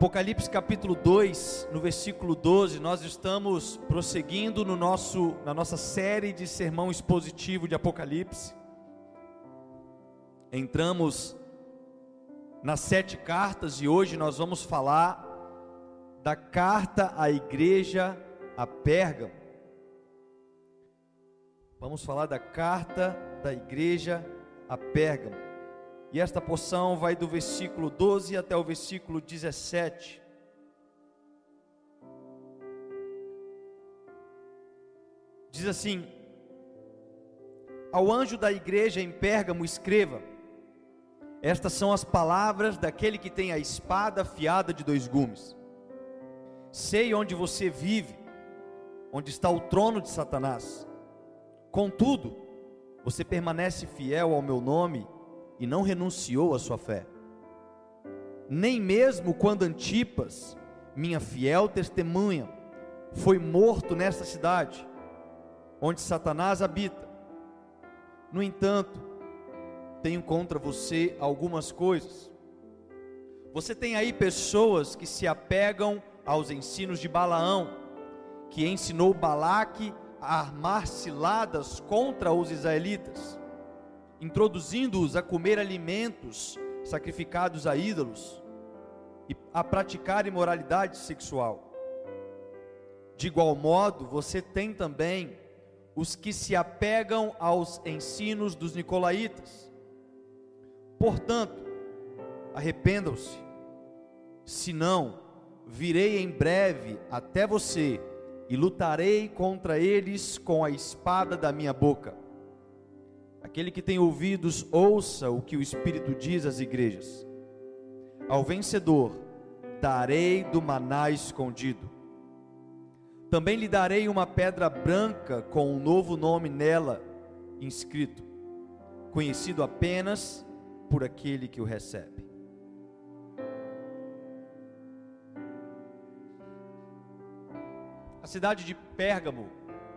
Apocalipse capítulo 2, no versículo 12, nós estamos prosseguindo no nosso, na nossa série de sermão expositivo de Apocalipse. Entramos nas sete cartas e hoje nós vamos falar da carta à igreja a Pérgamo. Vamos falar da carta da igreja a Pérgamo. E esta porção vai do versículo 12 até o versículo 17. Diz assim: Ao anjo da igreja em Pérgamo, escreva: Estas são as palavras daquele que tem a espada afiada de dois gumes. Sei onde você vive, onde está o trono de Satanás. Contudo, você permanece fiel ao meu nome e não renunciou à sua fé. Nem mesmo quando Antipas, minha fiel testemunha, foi morto nesta cidade, onde Satanás habita. No entanto, tenho contra você algumas coisas. Você tem aí pessoas que se apegam aos ensinos de Balaão, que ensinou Balaque a armar ciladas contra os israelitas introduzindo-os a comer alimentos sacrificados a ídolos e a praticar imoralidade sexual. De igual modo, você tem também os que se apegam aos ensinos dos nicolaítas. Portanto, arrependam-se, senão virei em breve até você e lutarei contra eles com a espada da minha boca. Aquele que tem ouvidos, ouça o que o Espírito diz às igrejas. Ao vencedor, darei do maná escondido. Também lhe darei uma pedra branca com um novo nome nela inscrito, conhecido apenas por aquele que o recebe. A cidade de Pérgamo,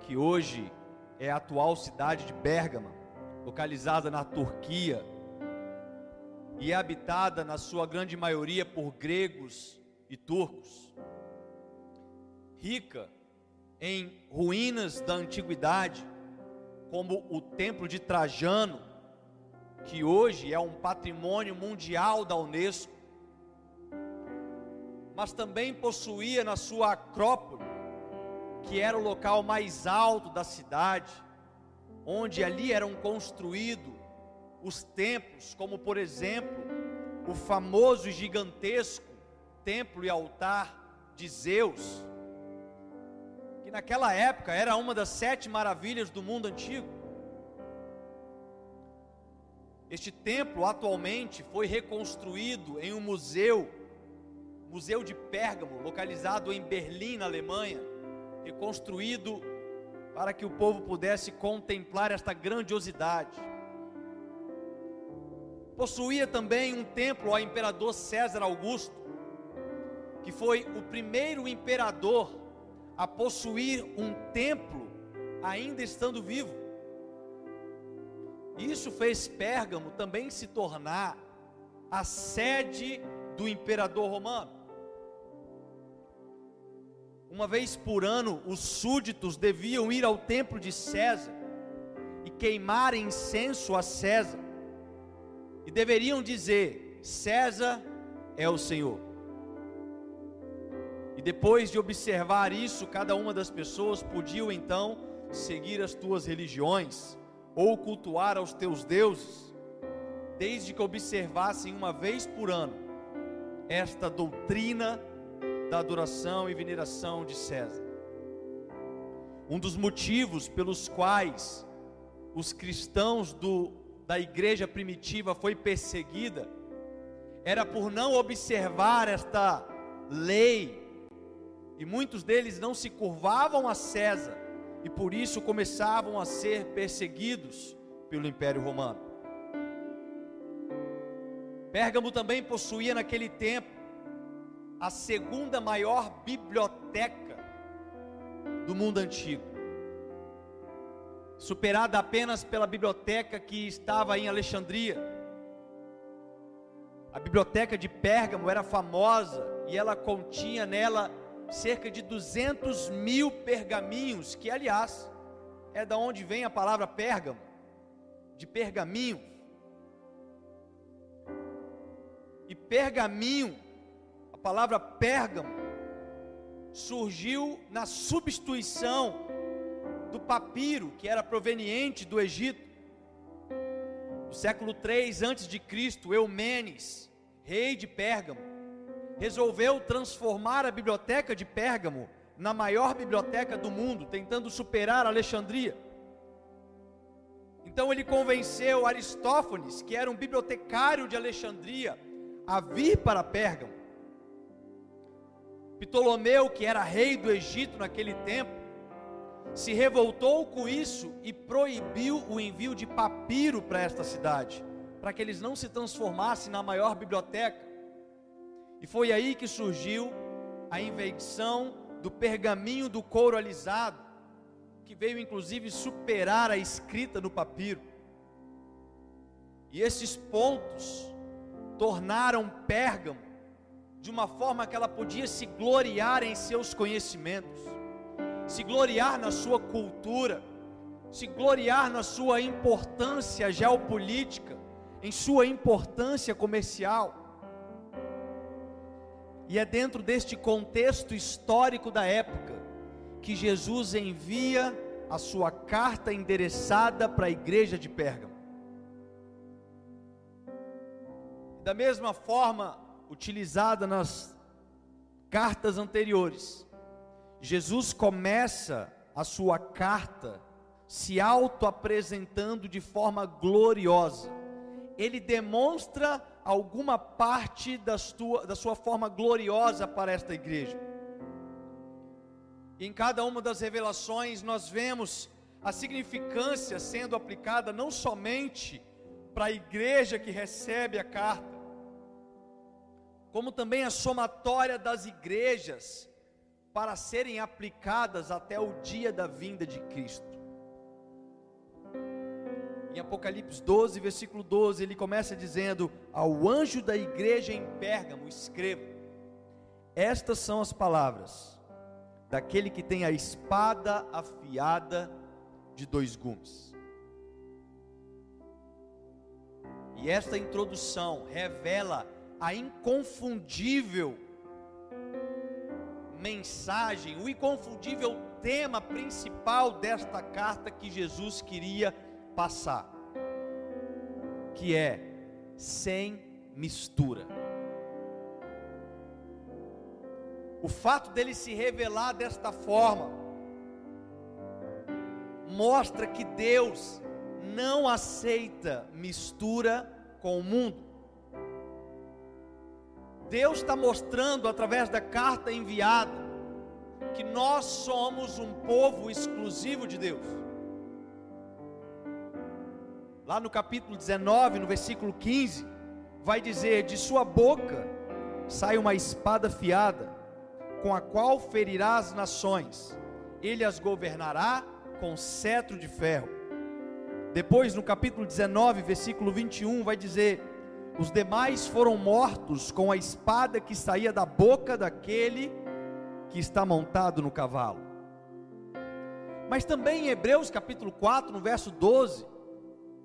que hoje é a atual cidade de Pérgamo, localizada na Turquia e é habitada na sua grande maioria por gregos e turcos. Rica em ruínas da antiguidade, como o Templo de Trajano, que hoje é um patrimônio mundial da Unesco, mas também possuía na sua acrópole, que era o local mais alto da cidade, onde ali eram construídos os templos, como por exemplo, o famoso e gigantesco templo e altar de Zeus, que naquela época era uma das sete maravilhas do mundo antigo. Este templo atualmente foi reconstruído em um museu, Museu de Pérgamo, localizado em Berlim, na Alemanha, reconstruído para que o povo pudesse contemplar esta grandiosidade. Possuía também um templo ao imperador César Augusto, que foi o primeiro imperador a possuir um templo ainda estando vivo. Isso fez Pérgamo também se tornar a sede do imperador romano. Uma vez por ano, os súditos deviam ir ao templo de César e queimar incenso a César, e deveriam dizer: César é o Senhor. E depois de observar isso, cada uma das pessoas podiam então seguir as tuas religiões ou cultuar aos teus deuses, desde que observassem uma vez por ano esta doutrina da adoração e veneração de César. Um dos motivos pelos quais os cristãos do, da igreja primitiva foi perseguida era por não observar esta lei, e muitos deles não se curvavam a César, e por isso começavam a ser perseguidos pelo Império Romano. Pérgamo também possuía naquele tempo a segunda maior biblioteca do mundo antigo, superada apenas pela biblioteca que estava em Alexandria. A biblioteca de Pérgamo era famosa e ela continha nela cerca de 200 mil pergaminhos, que aliás é da onde vem a palavra Pérgamo, de pergaminho. E pergaminho, palavra Pérgamo, surgiu na substituição do papiro que era proveniente do Egito. No século 3 antes de Cristo, Eumenes, rei de Pérgamo, resolveu transformar a biblioteca de Pérgamo na maior biblioteca do mundo, tentando superar Alexandria. Então ele convenceu Aristófanes, que era um bibliotecário de Alexandria, a vir para Pérgamo. Ptolomeu, que era rei do Egito naquele tempo, se revoltou com isso e proibiu o envio de papiro para esta cidade, para que eles não se transformassem na maior biblioteca. E foi aí que surgiu a invenção do pergaminho do couro alisado, que veio inclusive superar a escrita no papiro. E esses pontos tornaram Pérgamo de uma forma que ela podia se gloriar em seus conhecimentos, se gloriar na sua cultura, se gloriar na sua importância geopolítica, em sua importância comercial. E é dentro deste contexto histórico da época que Jesus envia a sua carta endereçada para a igreja de Pérgamo. Da mesma forma, utilizada nas cartas anteriores. Jesus começa a sua carta se auto-apresentando de forma gloriosa. Ele demonstra alguma parte da sua, da sua forma gloriosa para esta igreja. E em cada uma das revelações nós vemos a significância sendo aplicada não somente para a igreja que recebe a carta, como também a somatória das igrejas para serem aplicadas até o dia da vinda de Cristo. Em Apocalipse 12, versículo 12, ele começa dizendo: Ao anjo da igreja em Pérgamo, escreva: Estas são as palavras daquele que tem a espada afiada de dois gumes. E esta introdução revela a inconfundível mensagem, o inconfundível tema principal desta carta que Jesus queria passar, que é sem mistura. O fato dele se revelar desta forma mostra que Deus não aceita mistura com o mundo. Deus está mostrando através da carta enviada que nós somos um povo exclusivo de Deus. Lá no capítulo 19, no versículo 15, vai dizer: De sua boca sai uma espada fiada, com a qual ferirá as nações, ele as governará com cetro de ferro. Depois, no capítulo 19, versículo 21, vai dizer: os demais foram mortos com a espada que saía da boca daquele que está montado no cavalo. Mas também em Hebreus capítulo 4, no verso 12,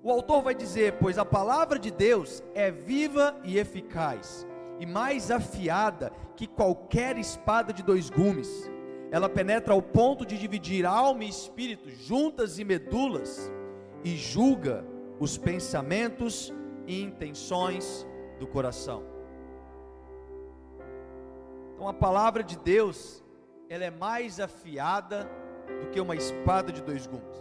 o autor vai dizer: Pois a palavra de Deus é viva e eficaz, e mais afiada que qualquer espada de dois gumes. Ela penetra ao ponto de dividir alma e espírito, juntas e medulas, e julga os pensamentos intenções do coração. Então a palavra de Deus, ela é mais afiada do que uma espada de dois gumes.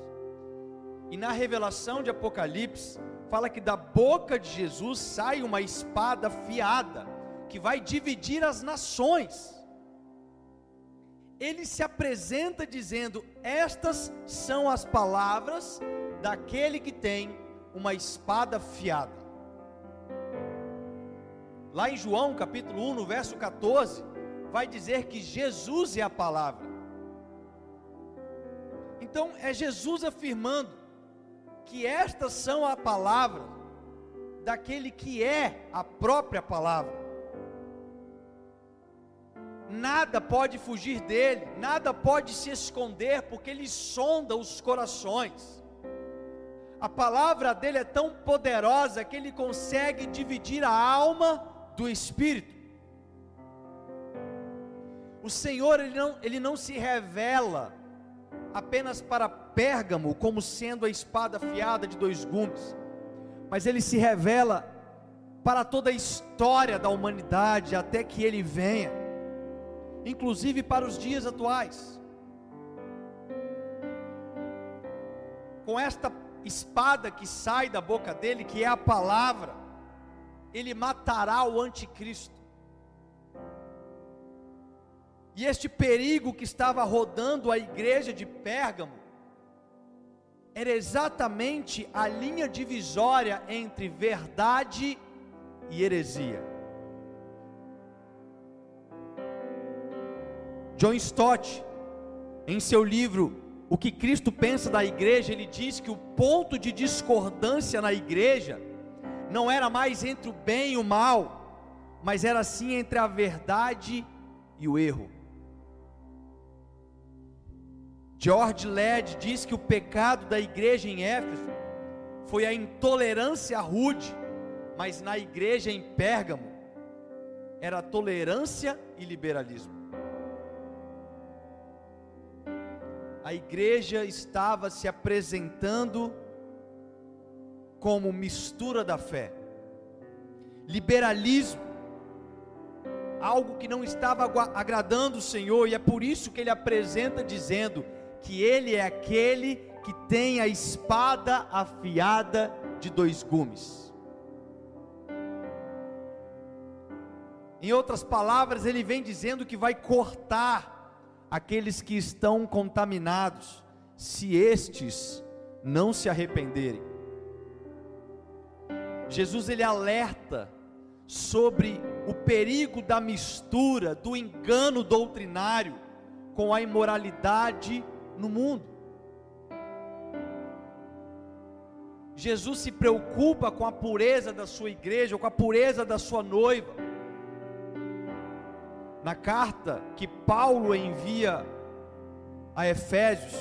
E na revelação de Apocalipse, fala que da boca de Jesus sai uma espada afiada, que vai dividir as nações. Ele se apresenta dizendo: Estas são as palavras daquele que tem uma espada afiada. Lá em João capítulo 1, no verso 14, vai dizer que Jesus é a palavra. Então é Jesus afirmando que estas são a palavra daquele que é a própria palavra. Nada pode fugir dele, nada pode se esconder, porque ele sonda os corações. A palavra dele é tão poderosa que ele consegue dividir a alma do espírito. O Senhor ele não, ele não se revela apenas para Pérgamo como sendo a espada afiada de dois gumes, mas ele se revela para toda a história da humanidade até que ele venha, inclusive para os dias atuais. Com esta espada que sai da boca dele, que é a palavra, ele matará o anticristo. E este perigo que estava rodando a igreja de Pérgamo era exatamente a linha divisória entre verdade e heresia. John Stott, em seu livro O que Cristo pensa da igreja, ele diz que o ponto de discordância na igreja não era mais entre o bem e o mal, mas era sim entre a verdade e o erro. George Led diz que o pecado da igreja em Éfeso foi a intolerância rude, mas na igreja em Pérgamo era tolerância e liberalismo. A igreja estava se apresentando como mistura da fé, liberalismo, algo que não estava agradando o Senhor, e é por isso que ele apresenta dizendo: que ele é aquele que tem a espada afiada de dois gumes. Em outras palavras, ele vem dizendo que vai cortar aqueles que estão contaminados, se estes não se arrependerem. Jesus ele alerta sobre o perigo da mistura, do engano doutrinário com a imoralidade no mundo. Jesus se preocupa com a pureza da sua igreja, com a pureza da sua noiva. Na carta que Paulo envia a Efésios,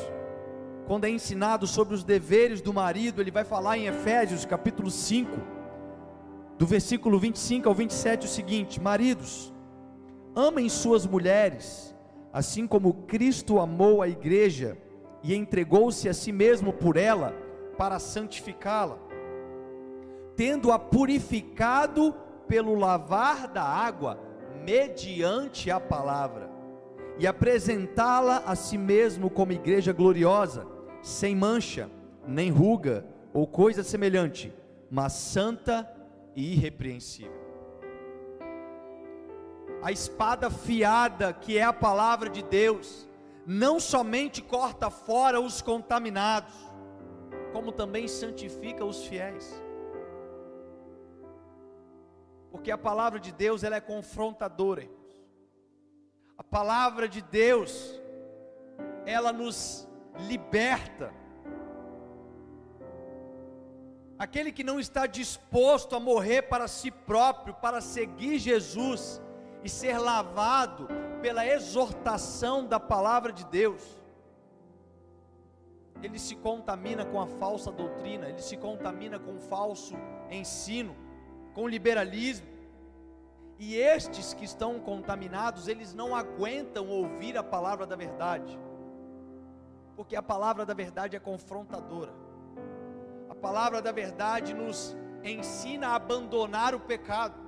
quando é ensinado sobre os deveres do marido, ele vai falar em Efésios capítulo 5, do versículo 25 ao 27, o seguinte: Maridos, amem suas mulheres, assim como Cristo amou a igreja e entregou-se a si mesmo por ela para santificá-la, tendo-a purificado pelo lavar da água, mediante a palavra, e apresentá-la a si mesmo como igreja gloriosa, sem mancha, nem ruga ou coisa semelhante, mas santa e irrepreensível a espada fiada, que é a palavra de Deus, não somente corta fora os contaminados, como também santifica os fiéis. Porque a palavra de Deus ela é confrontadora. A palavra de Deus ela nos liberta. Aquele que não está disposto a morrer para si próprio, para seguir Jesus, e ser lavado pela exortação da palavra de Deus, ele se contamina com a falsa doutrina, ele se contamina com o falso ensino, com o liberalismo. E estes que estão contaminados, eles não aguentam ouvir a palavra da verdade, porque a palavra da verdade é confrontadora. Palavra da verdade nos ensina a abandonar o pecado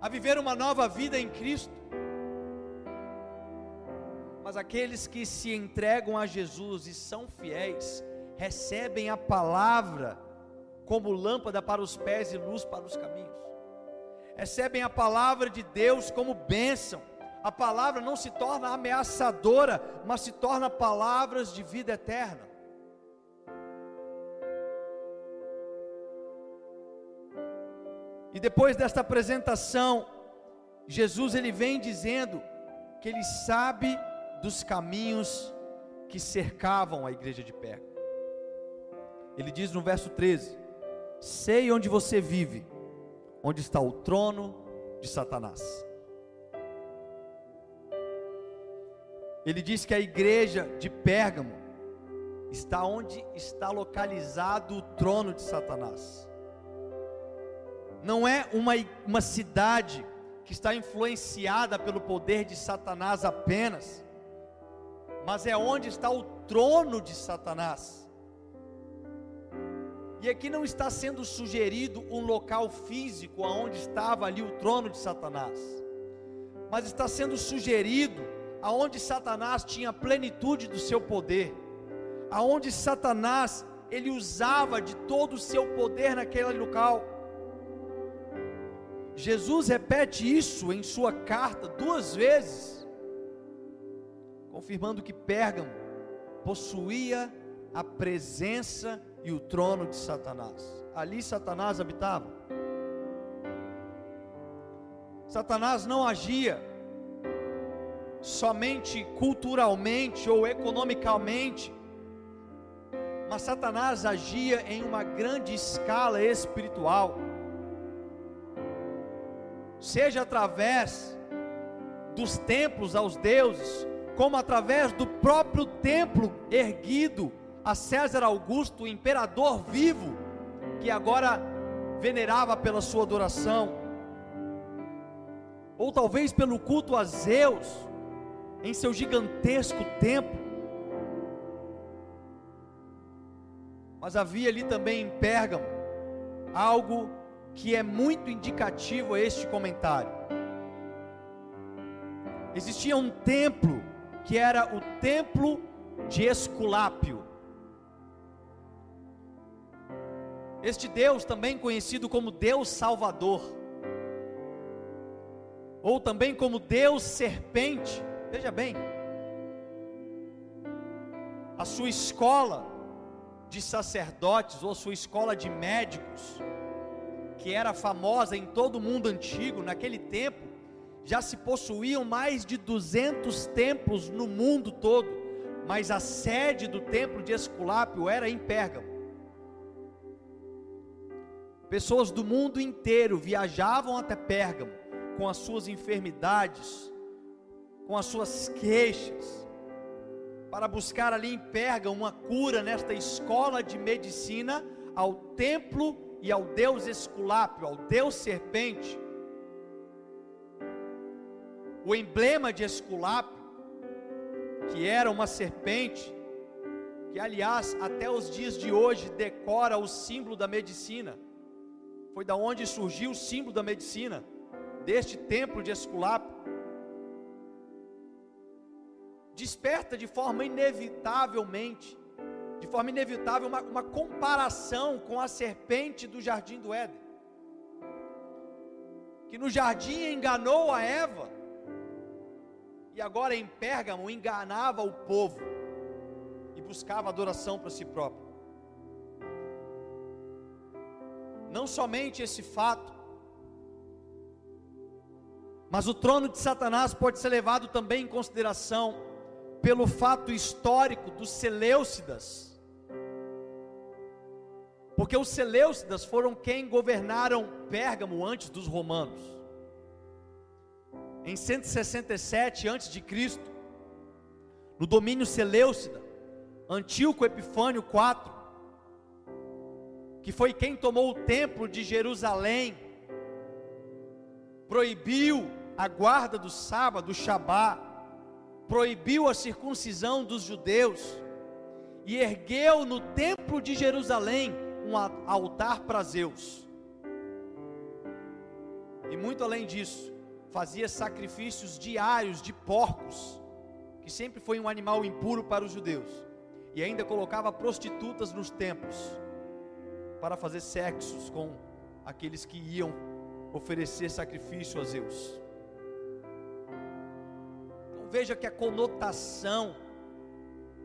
a viver uma nova vida em Cristo. Mas aqueles que se entregam a Jesus e são fiéis, recebem a palavra como lâmpada para os pés e luz para os caminhos. Recebem a palavra de Deus como bênção. A palavra não se torna ameaçadora, mas se torna palavras de vida eterna. E depois desta apresentação, Jesus ele vem dizendo que ele sabe dos caminhos que cercavam a igreja de Perga. Ele diz no verso 13: Sei onde você vive, onde está o trono de Satanás. Ele diz que a igreja de Pérgamo está onde está localizado o trono de Satanás. Não é uma, uma cidade que está influenciada pelo poder de Satanás apenas, mas é onde está o trono de Satanás. E aqui não está sendo sugerido um local físico aonde estava ali o trono de Satanás, mas está sendo sugerido aonde Satanás tinha plenitude do seu poder, aonde Satanás ele usava de todo o seu poder naquele local. Jesus repete isso em sua carta duas vezes, confirmando que Pérgamo possuía a presença e o trono de Satanás. Ali Satanás habitava. Satanás não agia somente culturalmente ou economicamente, mas Satanás agia em uma grande escala espiritual, seja através dos templos aos deuses, como através do próprio templo erguido a César Augusto, o imperador vivo, que agora venerava pela sua adoração, ou talvez pelo culto a Zeus, em seu gigantesco templo. Mas havia ali também em Pérgamo algo que é muito indicativo a este comentário. Existia um templo que era o templo de Esculápio. Este Deus, também conhecido como Deus Salvador, ou também como Deus Serpente, Veja bem, a sua escola de sacerdotes ou sua escola de médicos, que era famosa em todo o mundo antigo, naquele tempo, já se possuíam mais de 200 templos no mundo todo, mas a sede do templo de Esculápio era em Pérgamo. Pessoas do mundo inteiro viajavam até Pérgamo com as suas enfermidades, com as suas queixas, para buscar ali em Perga uma cura nesta escola de medicina ao templo e ao Deus Esculápio, ao Deus serpente. O emblema de Esculápio, que era uma serpente, que aliás até os dias de hoje decora o símbolo da medicina. Foi da onde surgiu o símbolo da medicina, deste templo de Esculápio desperta de forma inevitavelmente, de forma inevitável, uma, uma comparação com a serpente do jardim do Éden, que no jardim enganou a Eva, e agora em Pérgamo enganava o povo e buscava adoração para si próprio. Não somente esse fato, mas o trono de Satanás pode ser levado também em consideração pelo fato histórico dos Seleucidas. Porque os Seleucidas foram quem governaram Pérgamo antes dos romanos. Em 167 a.C., no domínio Seleucida, Antíoco Epifânio IV, que foi quem tomou o templo de Jerusalém, proibiu a guarda do sábado, o Shabá, proibiu a circuncisão dos judeus e ergueu no templo de Jerusalém um altar para Zeus. E muito além disso, fazia sacrifícios diários de porcos, que sempre foi um animal impuro para os judeus, e ainda colocava prostitutas nos templos para fazer sexos com aqueles que iam oferecer sacrifício a Zeus veja que a conotação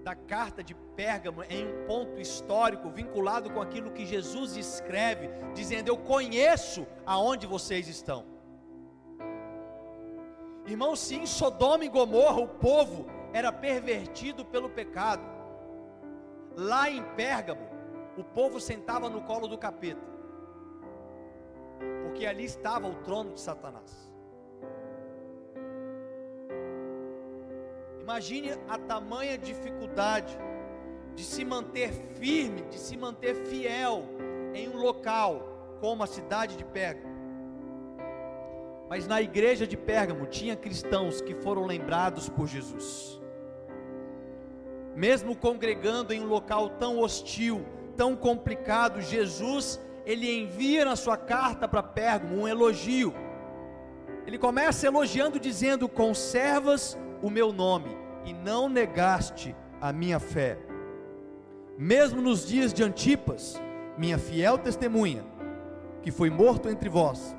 da carta de Pérgamo em um ponto histórico vinculado com aquilo que Jesus escreve, dizendo: Eu conheço aonde vocês estão. Irmão, se em Sodoma e Gomorra o povo era pervertido pelo pecado, lá em Pérgamo, o povo sentava no colo do capeta. porque ali estava o trono de Satanás. Imagine a tamanha dificuldade de se manter firme, de se manter fiel em um local como a cidade de Pérgamo. Mas na igreja de Pérgamo tinha cristãos que foram lembrados por Jesus. Mesmo congregando em um local tão hostil, tão complicado, Jesus, ele envia na sua carta para Pérgamo um elogio. Ele começa elogiando dizendo: "Conservas o meu nome e não negaste a minha fé. Mesmo nos dias de Antipas, minha fiel testemunha, que foi morto entre vós,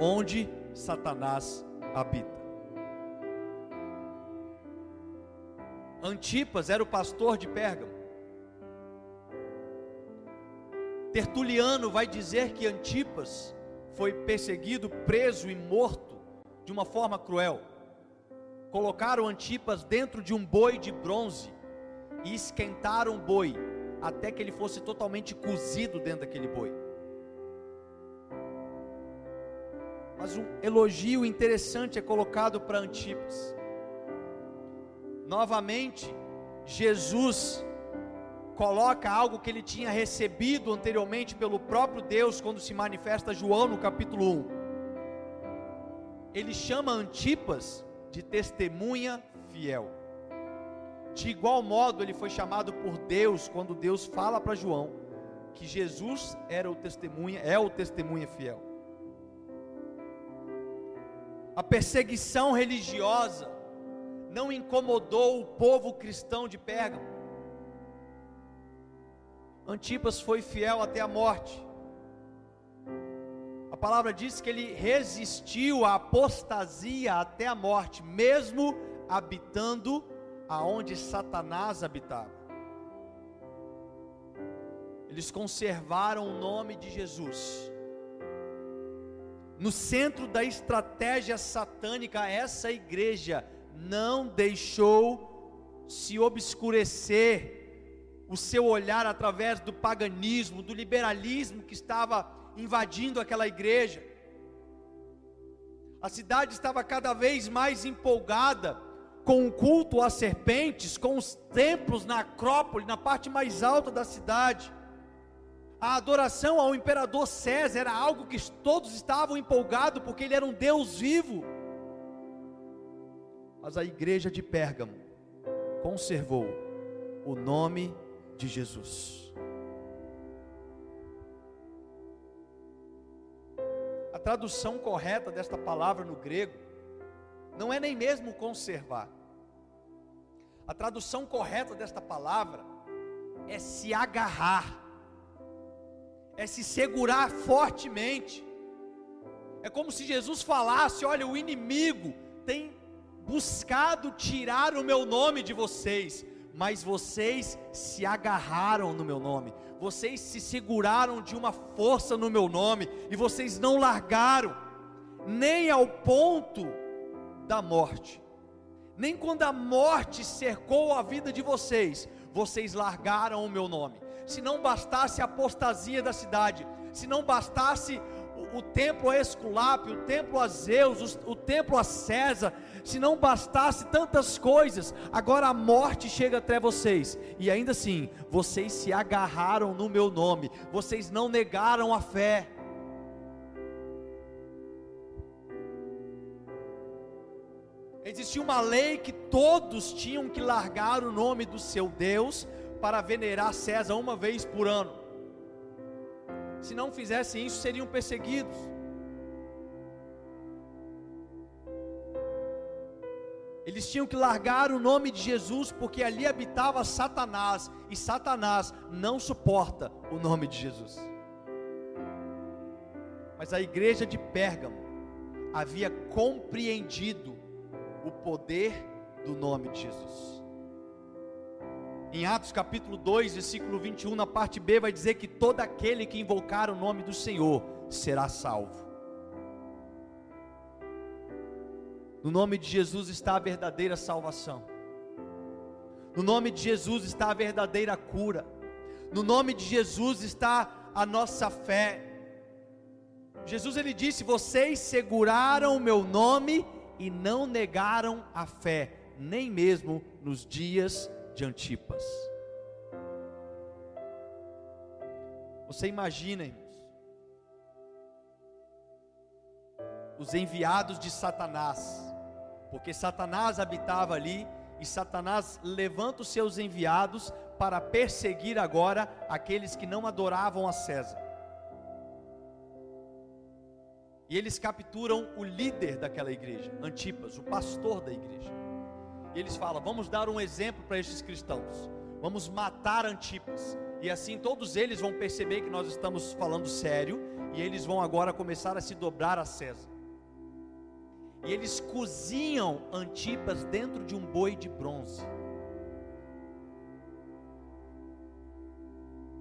onde Satanás habita. Antipas era o pastor de Pérgamo. Tertuliano vai dizer que Antipas foi perseguido, preso e morto de uma forma cruel. Colocaram Antipas dentro de um boi de bronze e esquentaram o boi até que ele fosse totalmente cozido dentro daquele boi. Mas um elogio interessante é colocado para Antipas. Novamente, Jesus coloca algo que ele tinha recebido anteriormente pelo próprio Deus quando se manifesta João no capítulo 1. Ele chama Antipas de testemunha fiel. De igual modo, ele foi chamado por Deus quando Deus fala para João que Jesus era o testemunha, é o testemunha fiel. A perseguição religiosa não incomodou o povo cristão de Pérgamo. Antipas foi fiel até a morte. Palavra diz que ele resistiu à apostasia até a morte, mesmo habitando aonde Satanás habitava. Eles conservaram o nome de Jesus. No centro da estratégia satânica, essa igreja não deixou se obscurecer o seu olhar através do paganismo, do liberalismo que estava invadindo aquela igreja. A cidade estava cada vez mais empolgada com o culto às serpentes, com os templos na Acrópole, na parte mais alta da cidade. A adoração ao imperador César era algo que todos estavam empolgados, porque ele era um Deus vivo. Mas a igreja de Pérgamo conservou o nome de Jesus. Tradução correta desta palavra no grego não é nem mesmo conservar. A tradução correta desta palavra é se agarrar, é se segurar fortemente. É como se Jesus falasse: olha, o inimigo tem buscado tirar o meu nome de vocês, mas vocês se agarraram no meu nome, vocês se seguraram de uma força no meu nome, e vocês não largaram, nem ao ponto da morte. Nem quando a morte cercou a vida de vocês, vocês largaram o meu nome. Se não bastasse a apostasia da cidade, se não bastasse o, o templo a Esculápio, o templo a Zeus, o, o templo a César, se não bastasse tantas coisas, agora a morte chega até vocês, e ainda assim, vocês se agarraram no meu nome, vocês não negaram a fé. Existia uma lei que todos tinham que largar o nome do seu Deus para venerar César uma vez por ano. Se não fizessem isso, seriam perseguidos. Eles tinham que largar o nome de Jesus, porque ali habitava Satanás, e Satanás não suporta o nome de Jesus. Mas a igreja de Pérgamo havia compreendido o poder do nome de Jesus. Em Atos capítulo 2, versículo 21, na parte B, vai dizer que todo aquele que invocar o nome do Senhor será salvo. No nome de Jesus está a verdadeira salvação. No nome de Jesus está a verdadeira cura. No nome de Jesus está a nossa fé. Jesus ele disse: Vocês seguraram o meu nome e não negaram a fé, nem mesmo nos dias de Antipas. Você imagina, irmãos, os enviados de Satanás, porque Satanás habitava ali e Satanás levanta os seus enviados para perseguir agora aqueles que não adoravam a César. E eles capturam o líder daquela igreja, Antipas, o pastor da igreja. E eles falam: vamos dar um exemplo para estes cristãos, vamos matar Antipas. E assim todos eles vão perceber que nós estamos falando sério, e eles vão agora começar a se dobrar a César. E eles cozinham Antipas dentro de um boi de bronze.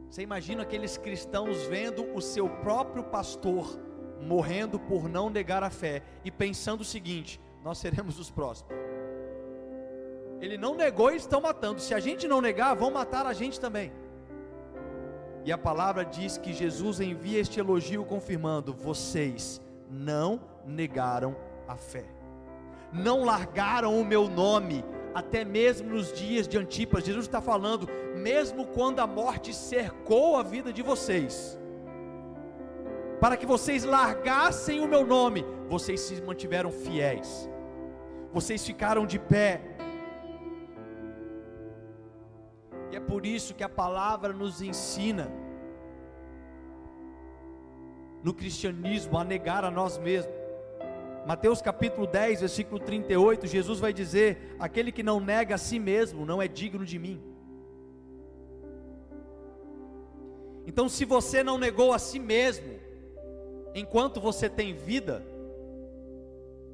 Você imagina aqueles cristãos vendo o seu próprio pastor morrendo por não negar a fé e pensando o seguinte: nós seremos os próximos. Ele não negou e estão matando. Se a gente não negar, vão matar a gente também. E a palavra diz que Jesus envia este elogio confirmando: vocês não negaram a fé, não largaram o meu nome, até mesmo nos dias de Antipas. Jesus está falando, mesmo quando a morte cercou a vida de vocês, para que vocês largassem o meu nome, vocês se mantiveram fiéis, vocês ficaram de pé. E é por isso que a palavra nos ensina, no cristianismo, a negar a nós mesmos. Mateus capítulo 10, versículo 38, Jesus vai dizer: Aquele que não nega a si mesmo não é digno de mim. Então, se você não negou a si mesmo, enquanto você tem vida,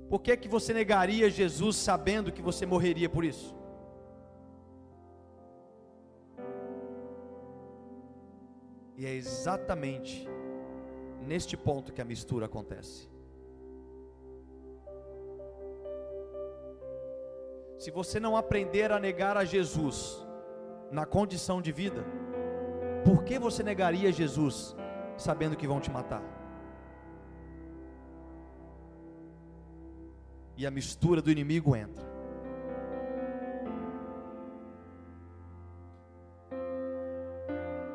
por que que você negaria Jesus sabendo que você morreria por isso? E é exatamente neste ponto que a mistura acontece. Se você não aprender a negar a Jesus na condição de vida, por que você negaria Jesus sabendo que vão te matar? E a mistura do inimigo entra.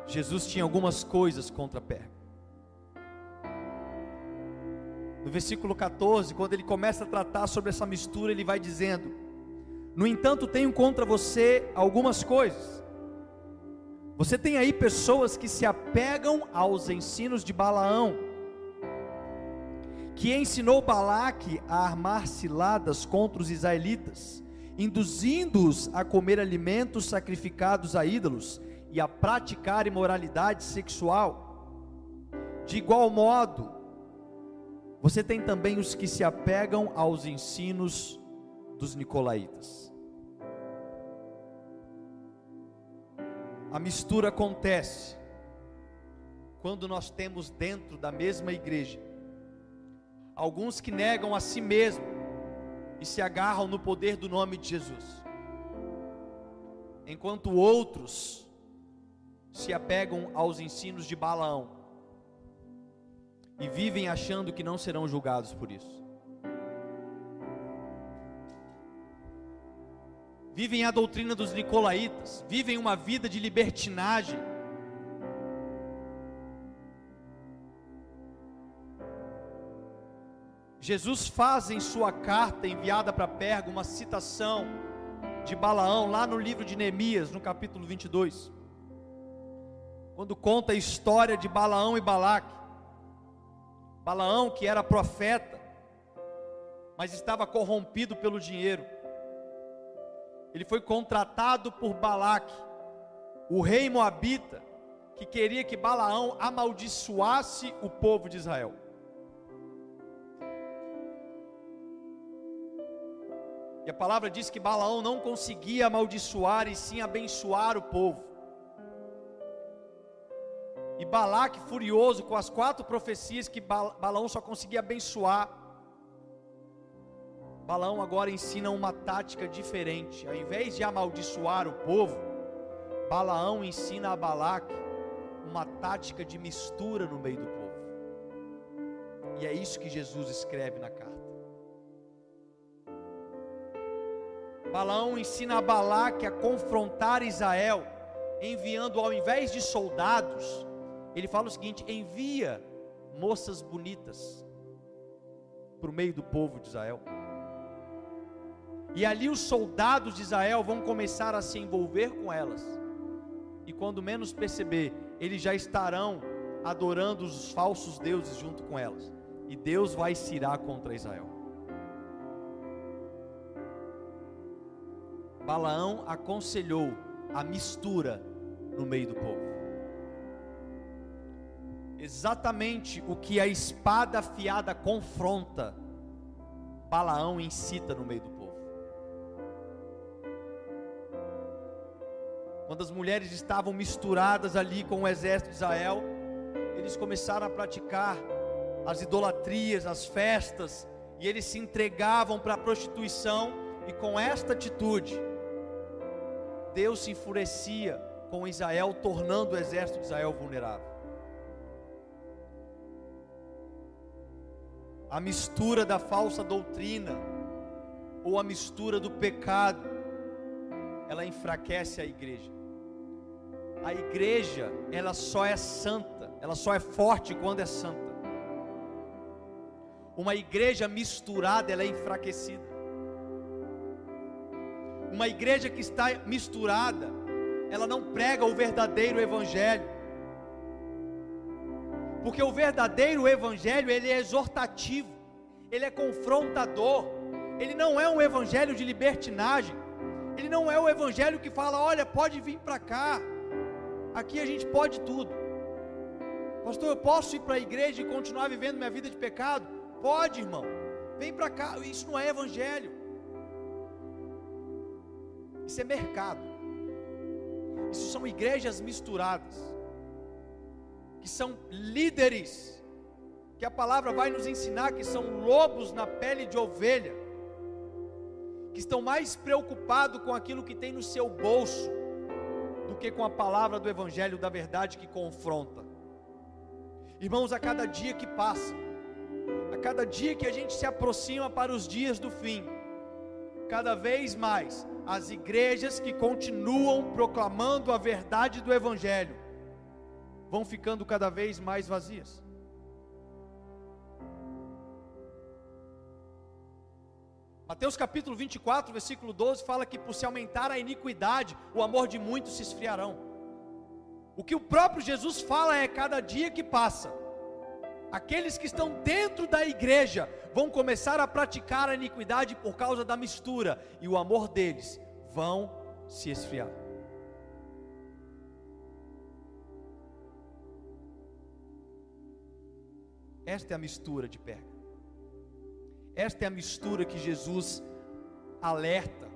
Jesus tinha algumas coisas contra Perga. No versículo 14, quando ele começa a tratar sobre essa mistura, ele vai dizendo: no entanto, tenho contra você algumas coisas. Você tem aí pessoas que se apegam aos ensinos de Balaão, que ensinou Balaque a armar ciladas contra os israelitas, induzindo-os a comer alimentos sacrificados a ídolos e a praticar imoralidade sexual. De igual modo, você tem também os que se apegam aos ensinos dos nicolaítas. A mistura acontece quando nós temos dentro da mesma igreja alguns que negam a si mesmo e se agarram no poder do nome de Jesus, enquanto outros se apegam aos ensinos de Balaão e vivem achando que não serão julgados por isso. Vivem a doutrina dos nicolaítas, vivem uma vida de libertinagem. Jesus faz em sua carta enviada para Perga uma citação de Balaão, lá no livro de Neemias, no capítulo 22, quando conta a história de Balaão e Balaque. Balaão, que era profeta, mas estava corrompido pelo dinheiro ele foi contratado por Balaque, o rei moabita, que queria que Balaão amaldiçoasse o povo de Israel. E a palavra diz que Balaão não conseguia amaldiçoar e sim abençoar o povo. E Balaque, furioso com as quatro profecias que Balaão só conseguia abençoar, Balaão agora ensina uma tática diferente. Ao invés de amaldiçoar o povo, Balaão ensina a Balaque uma tática de mistura no meio do povo. E é isso que Jesus escreve na carta. Balaão ensina a Balaque a confrontar Israel, enviando ao invés de soldados, ele fala o seguinte: envia moças bonitas para o meio do povo de Israel. E ali os soldados de Israel vão começar a se envolver com elas. E quando menos perceber, eles já estarão adorando os falsos deuses junto com elas. E Deus vai se irar contra Israel. Balaão aconselhou a mistura no meio do povo. Exatamente o que a espada afiada confronta, Balaão incita no meio do povo. Quando as mulheres estavam misturadas ali com o exército de Israel, eles começaram a praticar as idolatrias, as festas, e eles se entregavam para a prostituição, e com esta atitude, Deus se enfurecia com Israel, tornando o exército de Israel vulnerável. A mistura da falsa doutrina, ou a mistura do pecado, ela enfraquece a igreja. A igreja, ela só é santa, ela só é forte quando é santa. Uma igreja misturada, ela é enfraquecida. Uma igreja que está misturada, ela não prega o verdadeiro evangelho. Porque o verdadeiro evangelho, ele é exortativo, ele é confrontador. Ele não é um evangelho de libertinagem. Ele não é o evangelho que fala, olha, pode vir para cá. Aqui a gente pode tudo. Pastor, eu posso ir para a igreja e continuar vivendo minha vida de pecado? Pode, irmão. Vem para cá. Isso não é evangelho. Isso é mercado. Isso são igrejas misturadas. Que são líderes. Que a palavra vai nos ensinar que são lobos na pele de ovelha. Que estão mais preocupados com aquilo que tem no seu bolso do que com a palavra do evangelho da verdade que confronta. Irmãos, a cada dia que passa, a cada dia que a gente se aproxima para os dias do fim, cada vez mais as igrejas que continuam proclamando a verdade do Evangelho vão ficando cada vez mais vazias. Mateus capítulo 24, versículo 12 fala que por se aumentar a iniquidade, o amor de muitos se esfriarão. O que o próprio Jesus fala é cada dia que passa, aqueles que estão dentro da igreja vão começar a praticar a iniquidade por causa da mistura, e o amor deles vão se esfriar. Esta é a mistura de Perga. Esta é a mistura que Jesus alerta.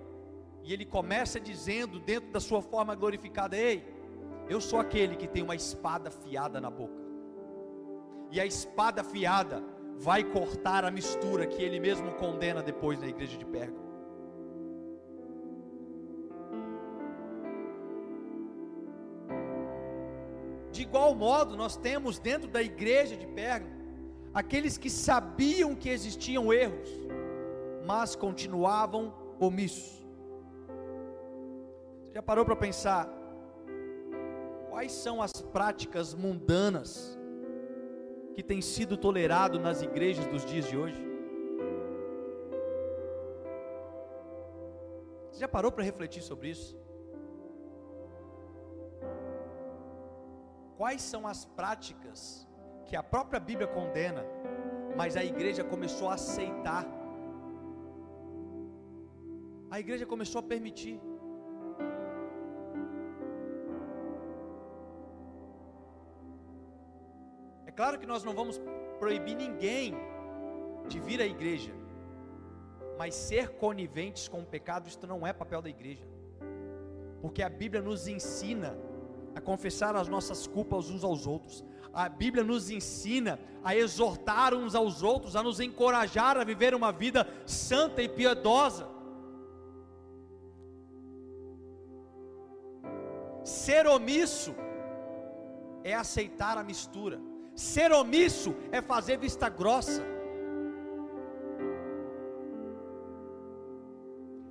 E ele começa dizendo, dentro da sua forma glorificada: Ei, eu sou aquele que tem uma espada afiada na boca. E a espada afiada vai cortar a mistura que ele mesmo condena depois na igreja de Pérgamo. De igual modo, nós temos dentro da igreja de Pérgamo aqueles que sabiam que existiam erros, mas continuavam omissos. Você já parou para pensar quais são as práticas mundanas que têm sido tolerado nas igrejas dos dias de hoje? Você já parou para refletir sobre isso? Quais são as práticas que a própria Bíblia condena, mas a igreja começou a aceitar? A igreja começou a permitir. É claro que nós não vamos proibir ninguém de vir à igreja, mas ser coniventes com o pecado, isso não é papel da igreja, porque a Bíblia nos ensina a confessar as nossas culpas uns aos outros. A Bíblia nos ensina a exortar uns aos outros, a nos encorajar a viver uma vida santa e piedosa. Ser omisso é aceitar a mistura. Ser omisso é fazer vista grossa.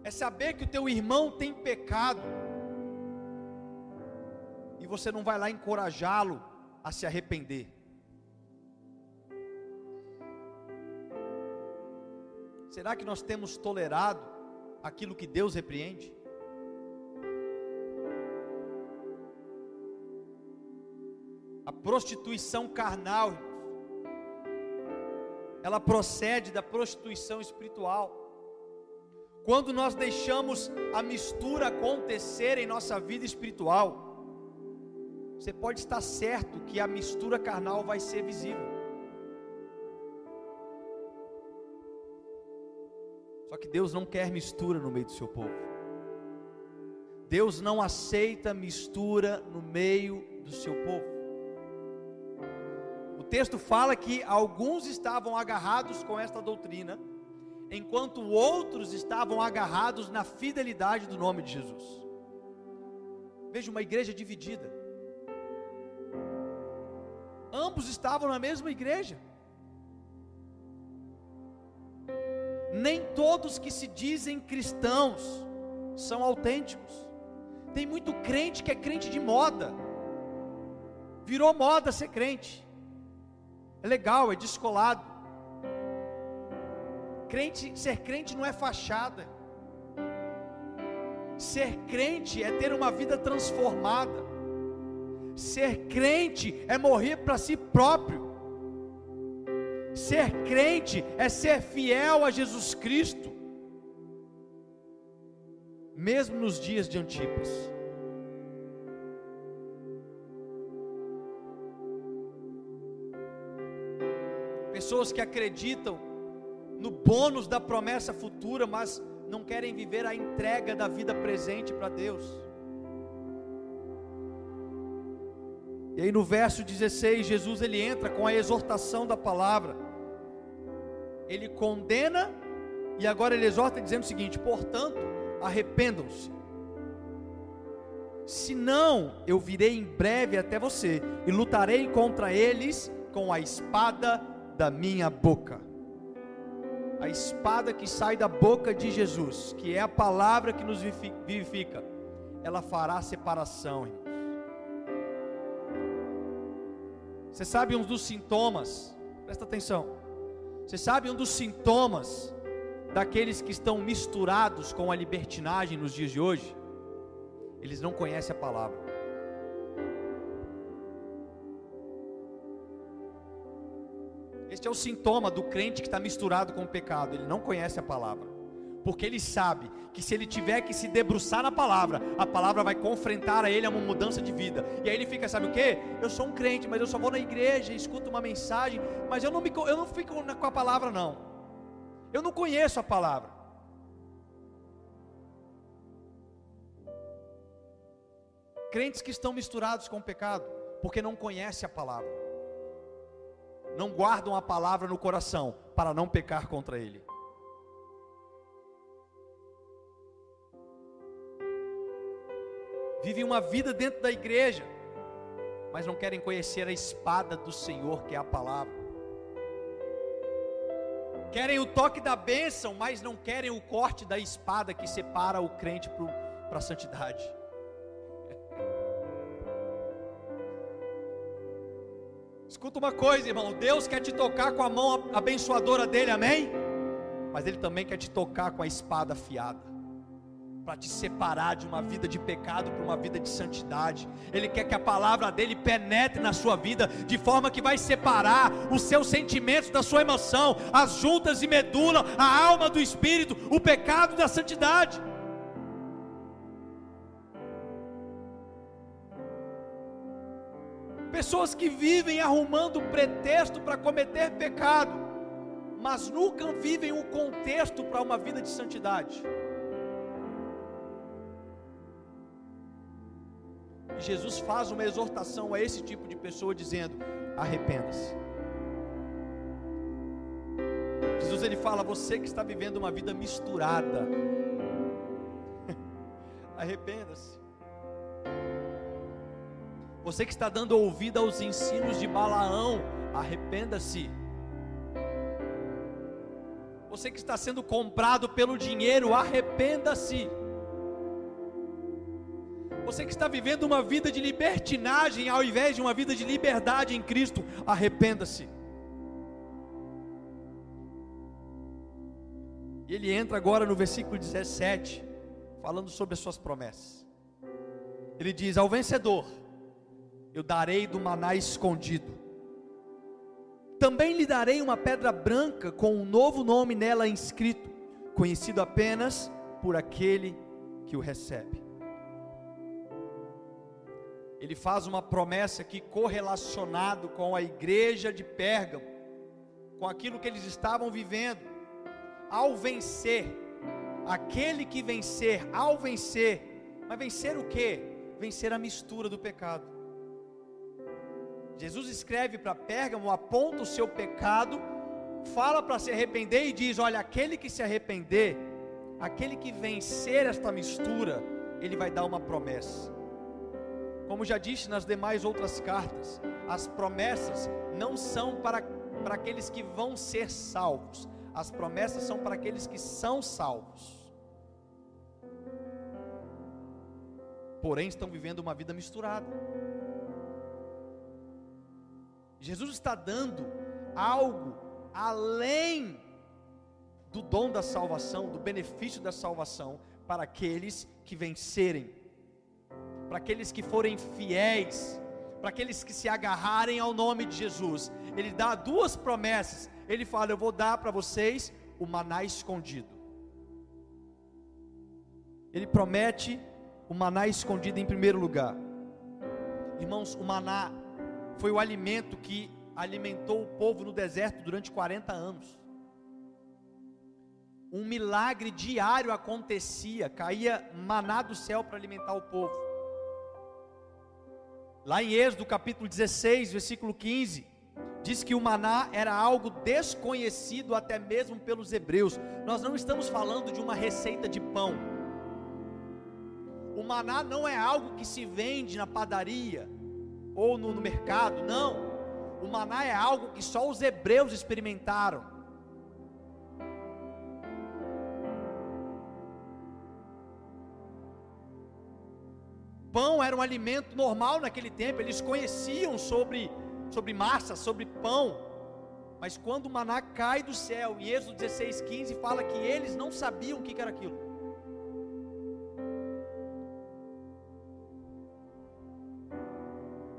É saber que o teu irmão tem pecado. E você não vai lá encorajá-lo a se arrepender. Será que nós temos tolerado aquilo que Deus repreende? A prostituição carnal, ela procede da prostituição espiritual. Quando nós deixamos a mistura acontecer em nossa vida espiritual, você pode estar certo que a mistura carnal vai ser visível. Só que Deus não quer mistura no meio do seu povo. Deus não aceita mistura no meio do seu povo. O texto fala que alguns estavam agarrados com esta doutrina, enquanto outros estavam agarrados na fidelidade do nome de Jesus. Veja uma igreja dividida. Ambos estavam na mesma igreja. nem todos que se dizem cristãos são autênticos. Tem muito crente que é crente de moda, virou moda ser crente, é legal, é descolado. Crente, ser crente não é fachada. Ser crente é ter uma vida transformada. Ser crente é morrer para si próprio. Ser crente é ser fiel a Jesus Cristo, mesmo nos dias de Antipas. Pessoas que acreditam no bônus da promessa futura, mas não querem viver a entrega da vida presente para Deus. E aí no verso 16, Jesus ele entra com a exortação da palavra ele condena e agora ele exorta dizendo o seguinte: portanto, arrependam-se. Senão, eu virei em breve até você e lutarei contra eles com a espada da minha boca. A espada que sai da boca de Jesus, que é a palavra que nos vivifica, ela fará separação, irmãos. Você sabe um dos sintomas, presta atenção você sabe um dos sintomas daqueles que estão misturados com a libertinagem nos dias de hoje? Eles não conhecem a palavra. Este é o sintoma do crente que está misturado com o pecado, ele não conhece a palavra porque ele sabe que se ele tiver que se debruçar na palavra, a palavra vai confrontar a ele a uma mudança de vida. E aí ele fica, sabe o que? Eu sou um crente, mas eu só vou na igreja, escuto uma mensagem, mas eu não, me, eu não fico com a palavra, não. Eu não conheço a palavra. Crentes que estão misturados com o pecado, porque não conhecem a palavra, não guardam a palavra no coração para não pecar contra ele. Vivem uma vida dentro da igreja, mas não querem conhecer a espada do Senhor, que é a palavra. Querem o toque da bênção, mas não querem o corte da espada que separa o crente para a santidade. Escuta uma coisa, irmão: Deus quer te tocar com a mão abençoadora dele, amém? Mas Ele também quer te tocar com a espada afiada para te separar de uma vida de pecado para uma vida de santidade. Ele quer que a palavra dele penetre na sua vida de forma que vai separar os seus sentimentos da sua emoção, as juntas e medula, a alma do espírito, o pecado da santidade. Pessoas que vivem arrumando pretexto para cometer pecado, mas nunca vivem um contexto para uma vida de santidade. E Jesus faz uma exortação a esse tipo de pessoa, dizendo: arrependa-se. Jesus ele fala: você que está vivendo uma vida misturada, arrependa-se. Você que está dando ouvido aos ensinos de Balaão, arrependa-se. Você que está sendo comprado pelo dinheiro, arrependa-se. Você que está vivendo uma vida de libertinagem ao invés de uma vida de liberdade em Cristo, arrependa-se. E ele entra agora no versículo 17, falando sobre as suas promessas. Ele diz: Ao vencedor, eu darei do maná escondido. Também lhe darei uma pedra branca com um novo nome nela inscrito, conhecido apenas por aquele que o recebe. Ele faz uma promessa aqui correlacionado com a igreja de Pérgamo, com aquilo que eles estavam vivendo. Ao vencer, aquele que vencer, ao vencer, mas vencer o que? vencer a mistura do pecado. Jesus escreve para Pérgamo, aponta o seu pecado, fala para se arrepender e diz: Olha, aquele que se arrepender, aquele que vencer esta mistura, ele vai dar uma promessa. Como já disse nas demais outras cartas, as promessas não são para, para aqueles que vão ser salvos, as promessas são para aqueles que são salvos. porém estão vivendo uma vida misturada. Jesus está dando algo além do dom da salvação, do benefício da salvação, para aqueles que vencerem, para aqueles que forem fiéis, para aqueles que se agarrarem ao nome de Jesus. Ele dá duas promessas. Ele fala: Eu vou dar para vocês o maná escondido. Ele promete o maná escondido em primeiro lugar. Irmãos, o maná foi o alimento que alimentou o povo no deserto durante 40 anos. Um milagre diário acontecia, caía maná do céu para alimentar o povo. Lá em Êxodo capítulo 16, versículo 15, diz que o maná era algo desconhecido até mesmo pelos hebreus. Nós não estamos falando de uma receita de pão o maná não é algo que se vende na padaria ou no, no mercado, não. O maná é algo que só os hebreus experimentaram. Pão era um alimento normal naquele tempo, eles conheciam sobre, sobre massa, sobre pão. Mas quando o maná cai do céu, em Êxodo 16,15 fala que eles não sabiam o que era aquilo.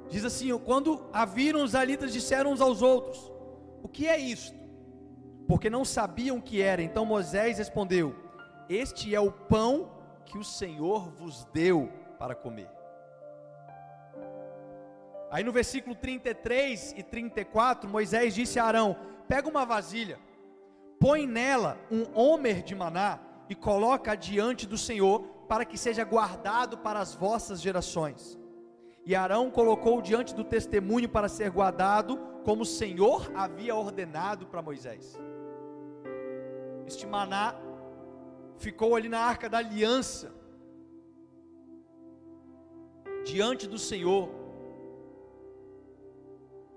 Diz assim: quando a viram, os alitas disseram uns aos outros: O que é isto? Porque não sabiam o que era. Então Moisés respondeu: Este é o pão que o Senhor vos deu para comer. Aí no versículo 33 e 34, Moisés disse a Arão: Pega uma vasilha, põe nela um homer de maná e coloca diante do Senhor, para que seja guardado para as vossas gerações. E Arão colocou diante do testemunho para ser guardado, como o Senhor havia ordenado para Moisés. Este maná ficou ali na arca da aliança, diante do Senhor.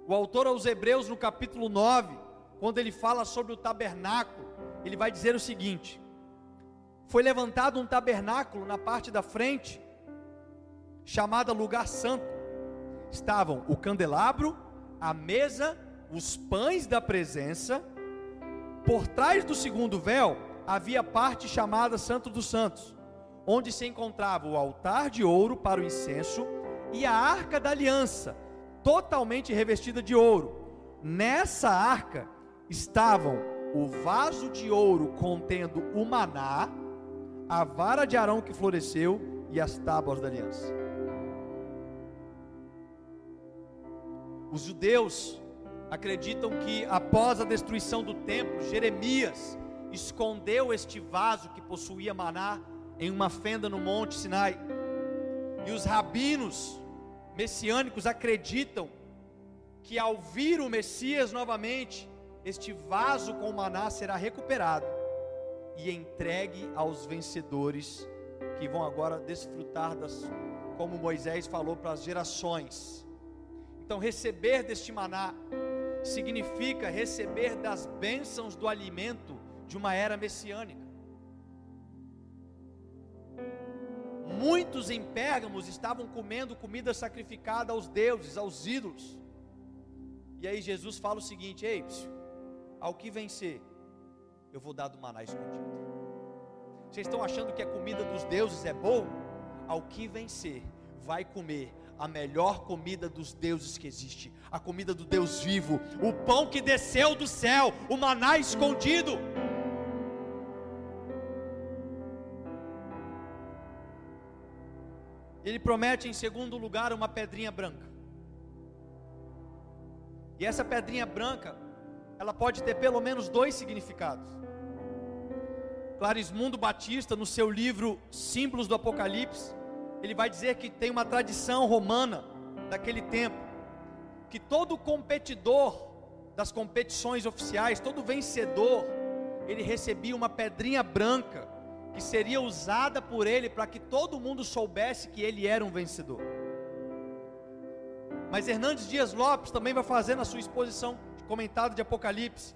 O autor aos Hebreus, no capítulo 9, quando ele fala sobre o tabernáculo, ele vai dizer o seguinte: Foi levantado um tabernáculo na parte da frente, chamada Lugar Santo, estavam o candelabro, a mesa, os pães da presença. Por trás do segundo véu havia parte chamada Santo dos Santos, onde se encontrava o altar de ouro para o incenso e a arca da aliança, totalmente revestida de ouro. Nessa arca estavam o vaso de ouro contendo o maná, a vara de Arão que floresceu e as tábuas da aliança. Os judeus acreditam que após a destruição do templo, Jeremias escondeu este vaso que possuía maná em uma fenda no monte Sinai. E os rabinos messiânicos acreditam que ao vir o Messias novamente, este vaso com maná será recuperado e entregue aos vencedores que vão agora desfrutar das como Moisés falou para as gerações então, receber deste maná significa receber das bênçãos do alimento de uma era messiânica. Muitos em Pérgamos estavam comendo comida sacrificada aos deuses, aos ídolos. E aí Jesus fala o seguinte: Ei, ao que vencer, eu vou dar do maná escondido. Vocês estão achando que a comida dos deuses é boa? Ao que vencer, vai comer a melhor comida dos deuses que existe, a comida do Deus vivo, o pão que desceu do céu, o maná escondido. Ele promete em segundo lugar uma pedrinha branca. E essa pedrinha branca, ela pode ter pelo menos dois significados. Clarismundo Batista, no seu livro Símbolos do Apocalipse, ele vai dizer que tem uma tradição romana daquele tempo, que todo competidor das competições oficiais, todo vencedor, ele recebia uma pedrinha branca que seria usada por ele para que todo mundo soubesse que ele era um vencedor. Mas Hernandes Dias Lopes também vai fazer na sua exposição comentada de Apocalipse,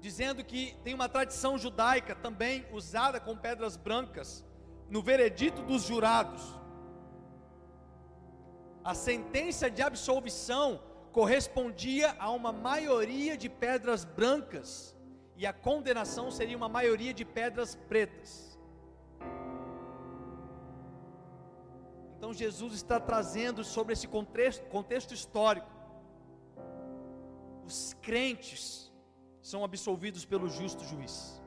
dizendo que tem uma tradição judaica também usada com pedras brancas no veredito dos jurados. A sentença de absolvição correspondia a uma maioria de pedras brancas e a condenação seria uma maioria de pedras pretas. Então Jesus está trazendo sobre esse contexto, contexto histórico. Os crentes são absolvidos pelo justo juiz.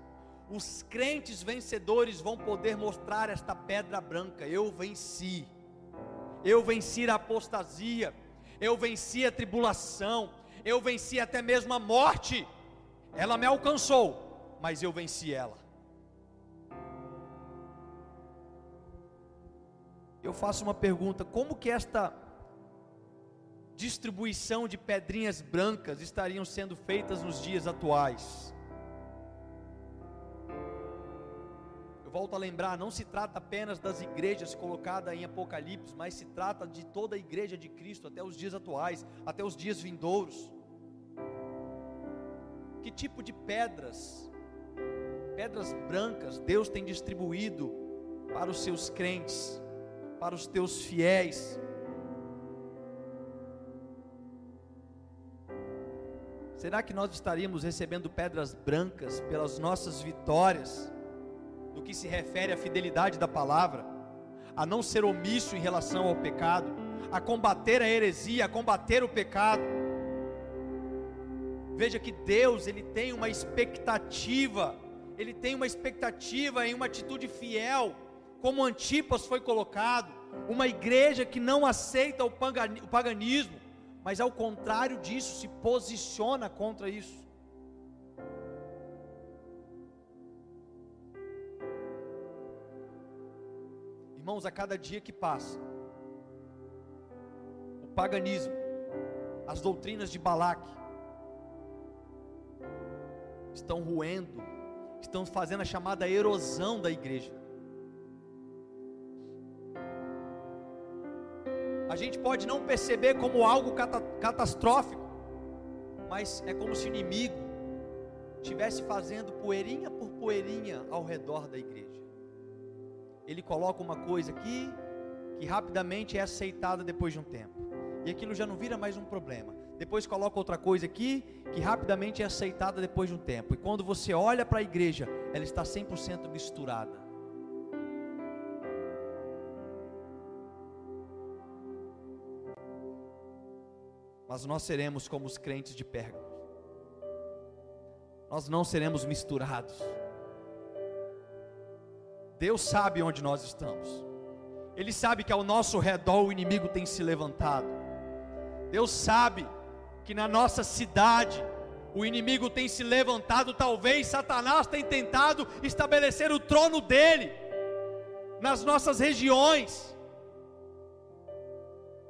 Os crentes vencedores vão poder mostrar esta pedra branca. Eu venci. Eu venci a apostasia. Eu venci a tribulação. Eu venci até mesmo a morte. Ela me alcançou, mas eu venci ela. Eu faço uma pergunta: como que esta distribuição de pedrinhas brancas estariam sendo feitas nos dias atuais? Eu volto a lembrar, não se trata apenas das igrejas colocadas em Apocalipse, mas se trata de toda a igreja de Cristo até os dias atuais, até os dias vindouros. Que tipo de pedras, pedras brancas, Deus tem distribuído para os seus crentes, para os teus fiéis? Será que nós estaríamos recebendo pedras brancas pelas nossas vitórias, no que se refere à fidelidade da palavra, a não ser omisso em relação ao pecado, a combater a heresia, a combater o pecado? Veja que Deus, ele tem uma expectativa, ele tem uma expectativa em uma atitude fiel, como Antipas foi colocado, uma igreja que não aceita o paganismo, mas ao contrário disso, se posiciona contra isso. Irmãos, a cada dia que passa, o paganismo, as doutrinas de Balaque, estão roendo, estão fazendo a chamada erosão da igreja. A gente pode não perceber como algo catastrófico, mas é como se o inimigo estivesse fazendo poeirinha por poeirinha ao redor da igreja. Ele coloca uma coisa aqui que rapidamente é aceitada depois de um tempo, e aquilo já não vira mais um problema depois coloca outra coisa aqui, que rapidamente é aceitada depois de um tempo. E quando você olha para a igreja, ela está 100% misturada. Mas nós seremos como os crentes de Pérgamo. Nós não seremos misturados. Deus sabe onde nós estamos. Ele sabe que ao nosso redor o inimigo tem se levantado. Deus sabe que na nossa cidade o inimigo tem se levantado, talvez Satanás tenha tentado estabelecer o trono dele nas nossas regiões,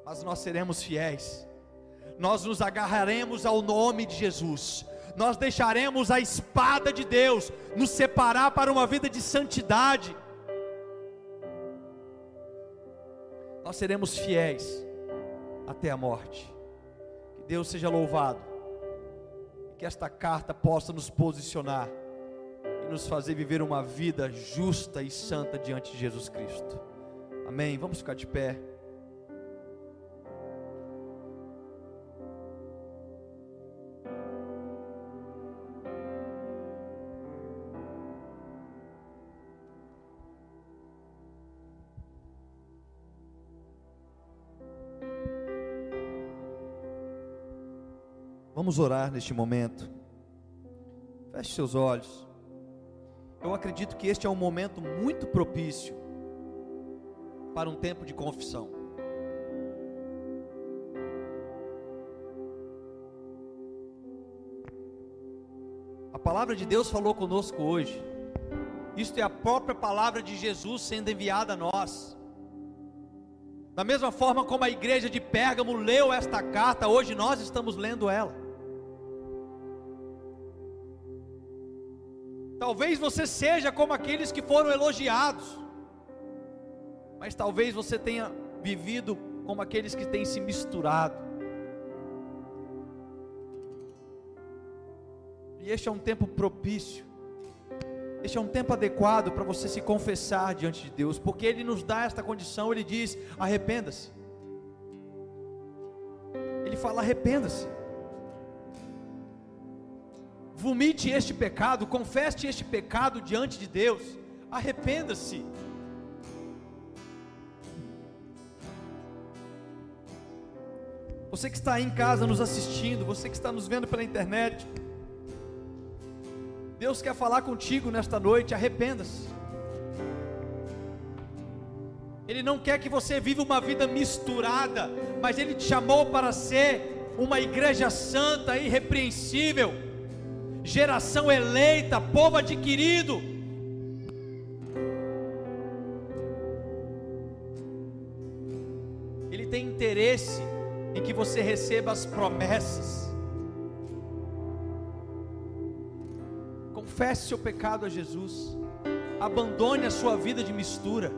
mas nós seremos fiéis, nós nos agarraremos ao nome de Jesus, nós deixaremos a espada de Deus nos separar para uma vida de santidade, nós seremos fiéis até a morte. Deus seja louvado. Que esta carta possa nos posicionar e nos fazer viver uma vida justa e santa diante de Jesus Cristo. Amém. Vamos ficar de pé. Vamos orar neste momento. Feche seus olhos. Eu acredito que este é um momento muito propício para um tempo de confissão. A palavra de Deus falou conosco hoje. Isto é a própria palavra de Jesus sendo enviada a nós. Da mesma forma como a igreja de Pérgamo leu esta carta, hoje nós estamos lendo ela. Talvez você seja como aqueles que foram elogiados, mas talvez você tenha vivido como aqueles que têm se misturado. E este é um tempo propício, este é um tempo adequado para você se confessar diante de Deus, porque Ele nos dá esta condição, Ele diz: arrependa-se. Ele fala: arrependa-se vomite este pecado, confesse este pecado diante de Deus, arrependa-se. Você que está aí em casa nos assistindo, você que está nos vendo pela internet, Deus quer falar contigo nesta noite, arrependa-se. Ele não quer que você viva uma vida misturada, mas Ele te chamou para ser uma igreja santa, irrepreensível geração eleita, povo adquirido. Ele tem interesse em que você receba as promessas. Confesse seu pecado a Jesus. Abandone a sua vida de mistura.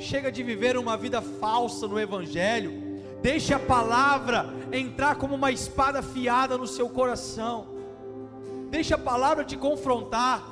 Chega de viver uma vida falsa no Evangelho Deixe a palavra entrar como uma espada afiada no seu coração. Deixe a palavra te confrontar.